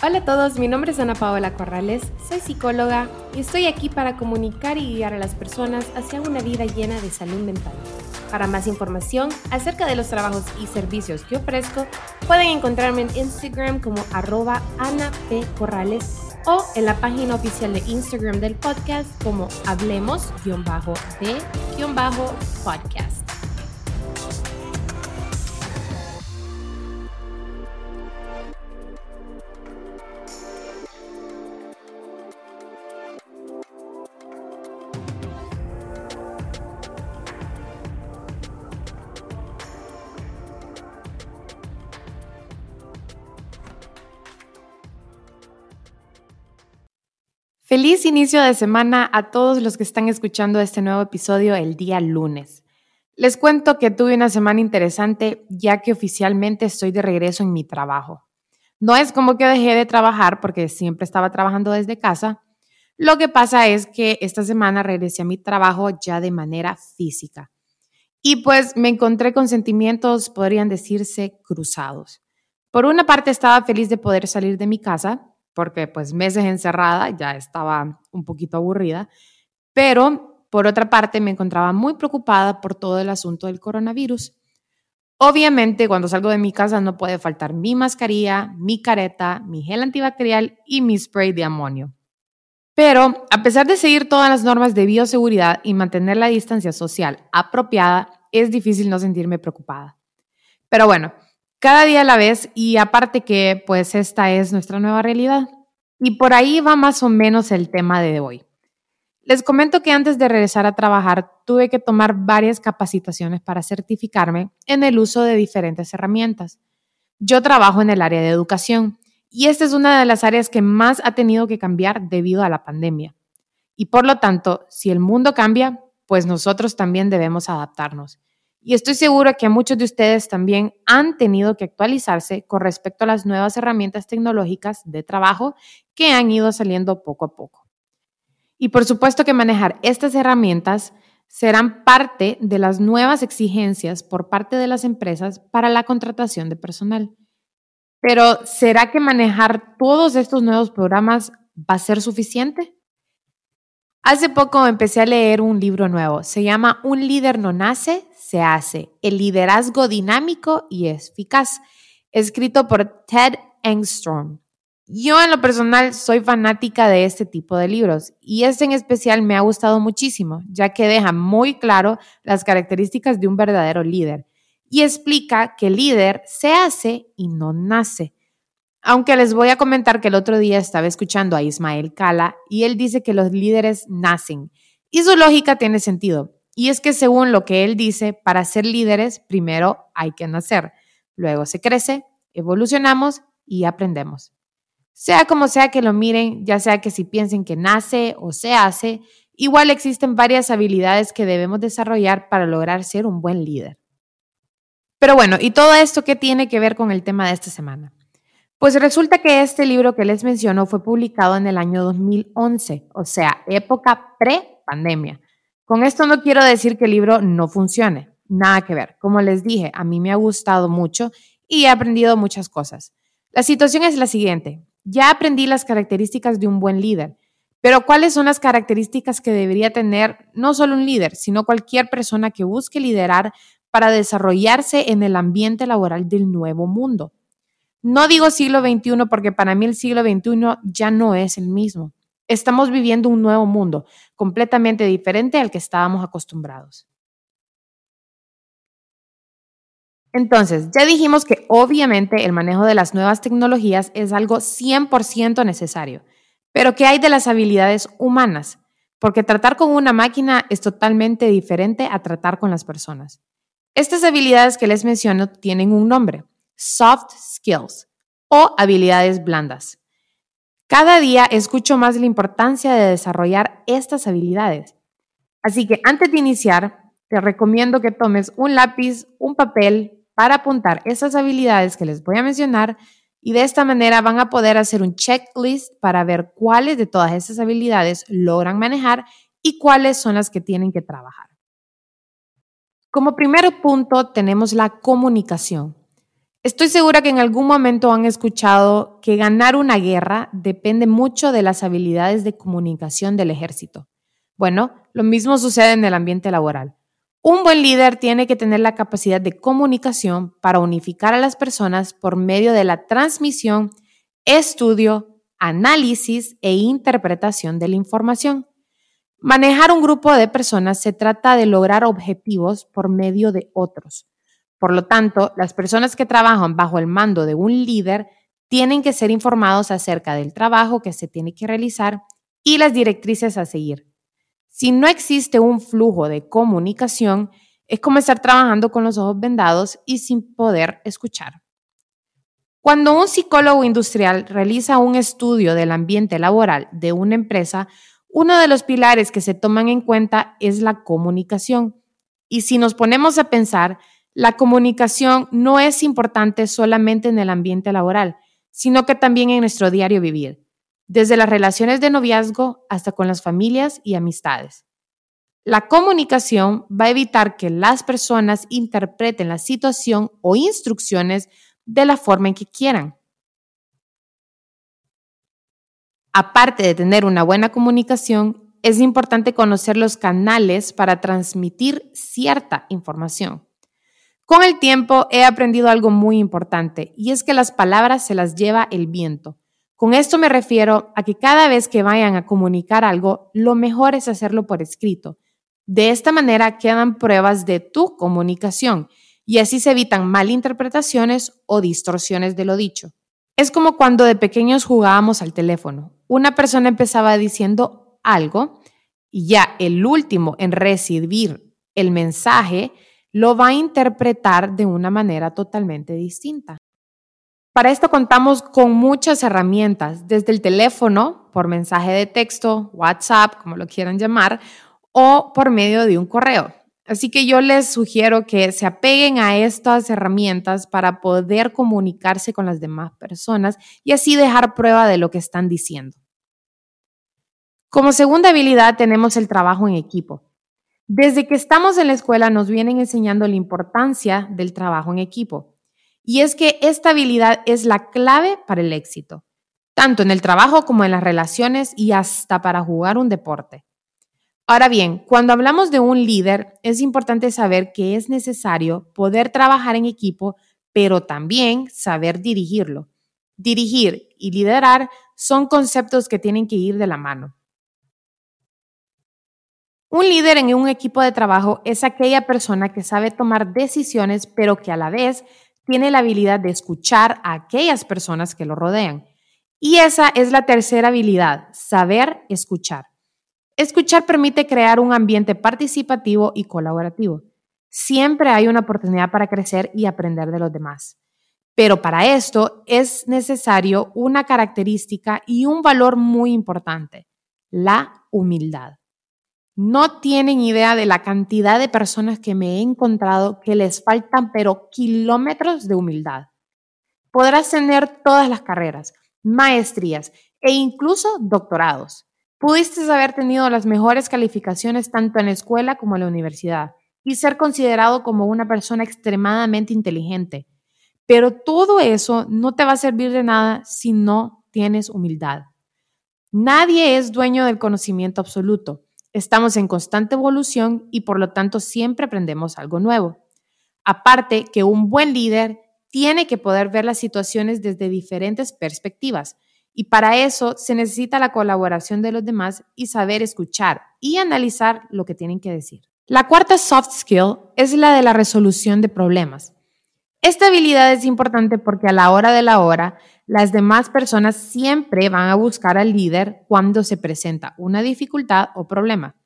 Hola a todos, mi nombre es Ana Paola Corrales, soy psicóloga y estoy aquí para comunicar y guiar a las personas hacia una vida llena de salud mental. Para más información acerca de los trabajos y servicios que ofrezco, pueden encontrarme en Instagram como arroba Ana P. Corrales o en la página oficial de Instagram del podcast como hablemos-de-podcast. Feliz inicio de semana a todos los que están escuchando este nuevo episodio el día lunes. Les cuento que tuve una semana interesante ya que oficialmente estoy de regreso en mi trabajo. No es como que dejé de trabajar porque siempre estaba trabajando desde casa. Lo que pasa es que esta semana regresé a mi trabajo ya de manera física. Y pues me encontré con sentimientos, podrían decirse, cruzados. Por una parte estaba feliz de poder salir de mi casa, porque pues meses encerrada ya estaba un poquito aburrida, pero por otra parte me encontraba muy preocupada por todo el asunto del coronavirus. Obviamente cuando salgo de mi casa no puede faltar mi mascarilla, mi careta, mi gel antibacterial y mi spray de amonio. Pero a pesar de seguir todas las normas de bioseguridad y mantener la distancia social apropiada, es difícil no sentirme preocupada. Pero bueno, cada día a la vez y aparte que pues esta es nuestra nueva realidad. Y por ahí va más o menos el tema de hoy. Les comento que antes de regresar a trabajar tuve que tomar varias capacitaciones para certificarme en el uso de diferentes herramientas. Yo trabajo en el área de educación y esta es una de las áreas que más ha tenido que cambiar debido a la pandemia. Y por lo tanto, si el mundo cambia, pues nosotros también debemos adaptarnos. Y estoy seguro que muchos de ustedes también han tenido que actualizarse con respecto a las nuevas herramientas tecnológicas de trabajo que han ido saliendo poco a poco. Y por supuesto que manejar estas herramientas serán parte de las nuevas exigencias por parte de las empresas para la contratación de personal. Pero ¿será que manejar todos estos nuevos programas va a ser suficiente? Hace poco empecé a leer un libro nuevo. Se llama Un líder no nace, se hace. El liderazgo dinámico y eficaz. Escrito por Ted Engstrom. Yo en lo personal soy fanática de este tipo de libros y este en especial me ha gustado muchísimo, ya que deja muy claro las características de un verdadero líder y explica que el líder se hace y no nace. Aunque les voy a comentar que el otro día estaba escuchando a Ismael Cala y él dice que los líderes nacen. Y su lógica tiene sentido. Y es que según lo que él dice, para ser líderes primero hay que nacer. Luego se crece, evolucionamos y aprendemos. Sea como sea que lo miren, ya sea que si piensen que nace o se hace, igual existen varias habilidades que debemos desarrollar para lograr ser un buen líder. Pero bueno, ¿y todo esto qué tiene que ver con el tema de esta semana? Pues resulta que este libro que les menciono fue publicado en el año 2011, o sea, época pre-pandemia. Con esto no quiero decir que el libro no funcione, nada que ver. Como les dije, a mí me ha gustado mucho y he aprendido muchas cosas. La situación es la siguiente. Ya aprendí las características de un buen líder, pero ¿cuáles son las características que debería tener no solo un líder, sino cualquier persona que busque liderar para desarrollarse en el ambiente laboral del nuevo mundo? No digo siglo XXI porque para mí el siglo XXI ya no es el mismo. Estamos viviendo un nuevo mundo, completamente diferente al que estábamos acostumbrados. Entonces, ya dijimos que obviamente el manejo de las nuevas tecnologías es algo 100% necesario, pero ¿qué hay de las habilidades humanas? Porque tratar con una máquina es totalmente diferente a tratar con las personas. Estas habilidades que les menciono tienen un nombre, soft skills o habilidades blandas. Cada día escucho más la importancia de desarrollar estas habilidades. Así que antes de iniciar, te recomiendo que tomes un lápiz, un papel para apuntar esas habilidades que les voy a mencionar y de esta manera van a poder hacer un checklist para ver cuáles de todas esas habilidades logran manejar y cuáles son las que tienen que trabajar. Como primer punto tenemos la comunicación. Estoy segura que en algún momento han escuchado que ganar una guerra depende mucho de las habilidades de comunicación del ejército. Bueno, lo mismo sucede en el ambiente laboral. Un buen líder tiene que tener la capacidad de comunicación para unificar a las personas por medio de la transmisión, estudio, análisis e interpretación de la información. Manejar un grupo de personas se trata de lograr objetivos por medio de otros. Por lo tanto, las personas que trabajan bajo el mando de un líder tienen que ser informados acerca del trabajo que se tiene que realizar y las directrices a seguir. Si no existe un flujo de comunicación, es como estar trabajando con los ojos vendados y sin poder escuchar. Cuando un psicólogo industrial realiza un estudio del ambiente laboral de una empresa, uno de los pilares que se toman en cuenta es la comunicación. Y si nos ponemos a pensar, la comunicación no es importante solamente en el ambiente laboral, sino que también en nuestro diario vivir, desde las relaciones de noviazgo hasta con las familias y amistades. La comunicación va a evitar que las personas interpreten la situación o instrucciones de la forma en que quieran. Aparte de tener una buena comunicación, es importante conocer los canales para transmitir cierta información. Con el tiempo he aprendido algo muy importante y es que las palabras se las lleva el viento. Con esto me refiero a que cada vez que vayan a comunicar algo, lo mejor es hacerlo por escrito. De esta manera quedan pruebas de tu comunicación y así se evitan malinterpretaciones o distorsiones de lo dicho. Es como cuando de pequeños jugábamos al teléfono. Una persona empezaba diciendo algo y ya el último en recibir el mensaje lo va a interpretar de una manera totalmente distinta. Para esto contamos con muchas herramientas, desde el teléfono, por mensaje de texto, WhatsApp, como lo quieran llamar, o por medio de un correo. Así que yo les sugiero que se apeguen a estas herramientas para poder comunicarse con las demás personas y así dejar prueba de lo que están diciendo. Como segunda habilidad tenemos el trabajo en equipo. Desde que estamos en la escuela nos vienen enseñando la importancia del trabajo en equipo. Y es que esta habilidad es la clave para el éxito, tanto en el trabajo como en las relaciones y hasta para jugar un deporte. Ahora bien, cuando hablamos de un líder, es importante saber que es necesario poder trabajar en equipo, pero también saber dirigirlo. Dirigir y liderar son conceptos que tienen que ir de la mano. Un líder en un equipo de trabajo es aquella persona que sabe tomar decisiones, pero que a la vez tiene la habilidad de escuchar a aquellas personas que lo rodean. Y esa es la tercera habilidad, saber escuchar. Escuchar permite crear un ambiente participativo y colaborativo. Siempre hay una oportunidad para crecer y aprender de los demás. Pero para esto es necesario una característica y un valor muy importante, la humildad. No tienen idea de la cantidad de personas que me he encontrado que les faltan pero kilómetros de humildad. Podrás tener todas las carreras, maestrías e incluso doctorados Pudiste haber tenido las mejores calificaciones tanto en la escuela como en la universidad y ser considerado como una persona extremadamente inteligente. Pero todo eso no te va a servir de nada si no tienes humildad. Nadie es dueño del conocimiento absoluto. Estamos en constante evolución y por lo tanto siempre aprendemos algo nuevo. Aparte que un buen líder tiene que poder ver las situaciones desde diferentes perspectivas y para eso se necesita la colaboración de los demás y saber escuchar y analizar lo que tienen que decir. La cuarta soft skill es la de la resolución de problemas. Esta habilidad es importante porque a la hora de la hora, las demás personas siempre van a buscar al líder cuando se presenta una dificultad o problema.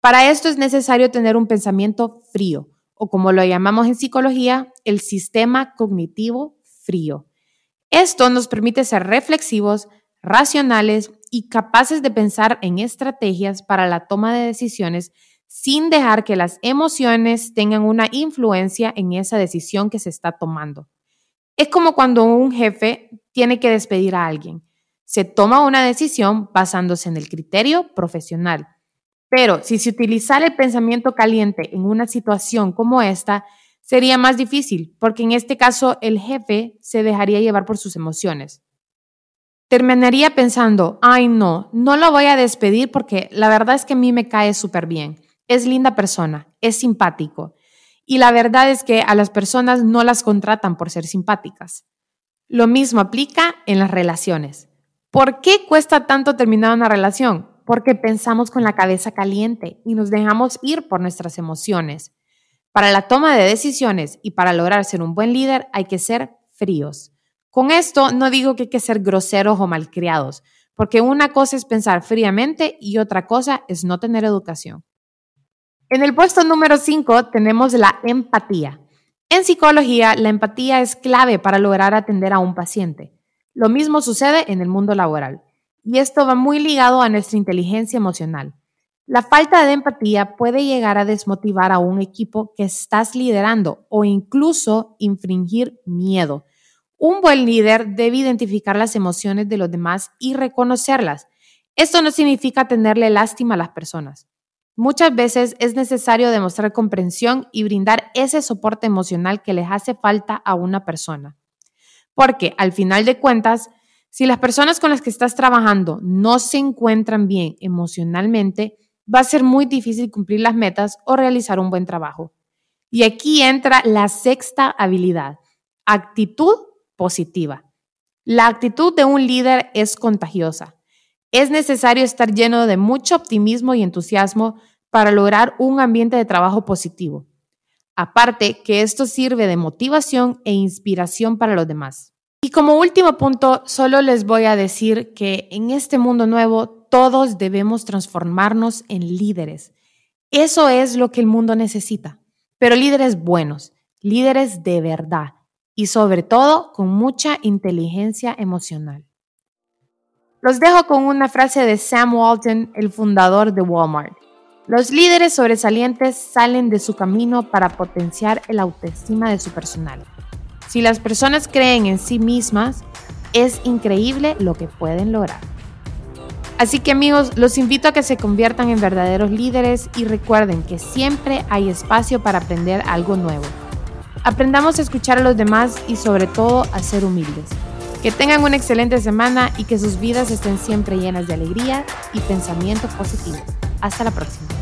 Para esto es necesario tener un pensamiento frío, o como lo llamamos en psicología, el sistema cognitivo frío. Esto nos permite ser reflexivos, racionales y capaces de pensar en estrategias para la toma de decisiones sin dejar que las emociones tengan una influencia en esa decisión que se está tomando. Es como cuando un jefe tiene que despedir a alguien. Se toma una decisión basándose en el criterio profesional. Pero si se utilizara el pensamiento caliente en una situación como esta, sería más difícil, porque en este caso el jefe se dejaría llevar por sus emociones. Terminaría pensando, ay no, no lo voy a despedir porque la verdad es que a mí me cae súper bien. Es linda persona, es simpático. Y la verdad es que a las personas no las contratan por ser simpáticas. Lo mismo aplica en las relaciones. ¿Por qué cuesta tanto terminar una relación? Porque pensamos con la cabeza caliente y nos dejamos ir por nuestras emociones. Para la toma de decisiones y para lograr ser un buen líder hay que ser fríos. Con esto no digo que hay que ser groseros o malcriados, porque una cosa es pensar fríamente y otra cosa es no tener educación. En el puesto número 5 tenemos la empatía. En psicología, la empatía es clave para lograr atender a un paciente. Lo mismo sucede en el mundo laboral. Y esto va muy ligado a nuestra inteligencia emocional. La falta de empatía puede llegar a desmotivar a un equipo que estás liderando o incluso infringir miedo. Un buen líder debe identificar las emociones de los demás y reconocerlas. Esto no significa tenerle lástima a las personas. Muchas veces es necesario demostrar comprensión y brindar ese soporte emocional que les hace falta a una persona. Porque al final de cuentas, si las personas con las que estás trabajando no se encuentran bien emocionalmente, va a ser muy difícil cumplir las metas o realizar un buen trabajo. Y aquí entra la sexta habilidad, actitud positiva. La actitud de un líder es contagiosa. Es necesario estar lleno de mucho optimismo y entusiasmo para lograr un ambiente de trabajo positivo. Aparte que esto sirve de motivación e inspiración para los demás. Y como último punto, solo les voy a decir que en este mundo nuevo todos debemos transformarnos en líderes. Eso es lo que el mundo necesita, pero líderes buenos, líderes de verdad y sobre todo con mucha inteligencia emocional. Los dejo con una frase de Sam Walton, el fundador de Walmart. Los líderes sobresalientes salen de su camino para potenciar el autoestima de su personal. Si las personas creen en sí mismas, es increíble lo que pueden lograr. Así que amigos, los invito a que se conviertan en verdaderos líderes y recuerden que siempre hay espacio para aprender algo nuevo. Aprendamos a escuchar a los demás y sobre todo a ser humildes. Que tengan una excelente semana y que sus vidas estén siempre llenas de alegría y pensamientos positivos. Hasta la próxima.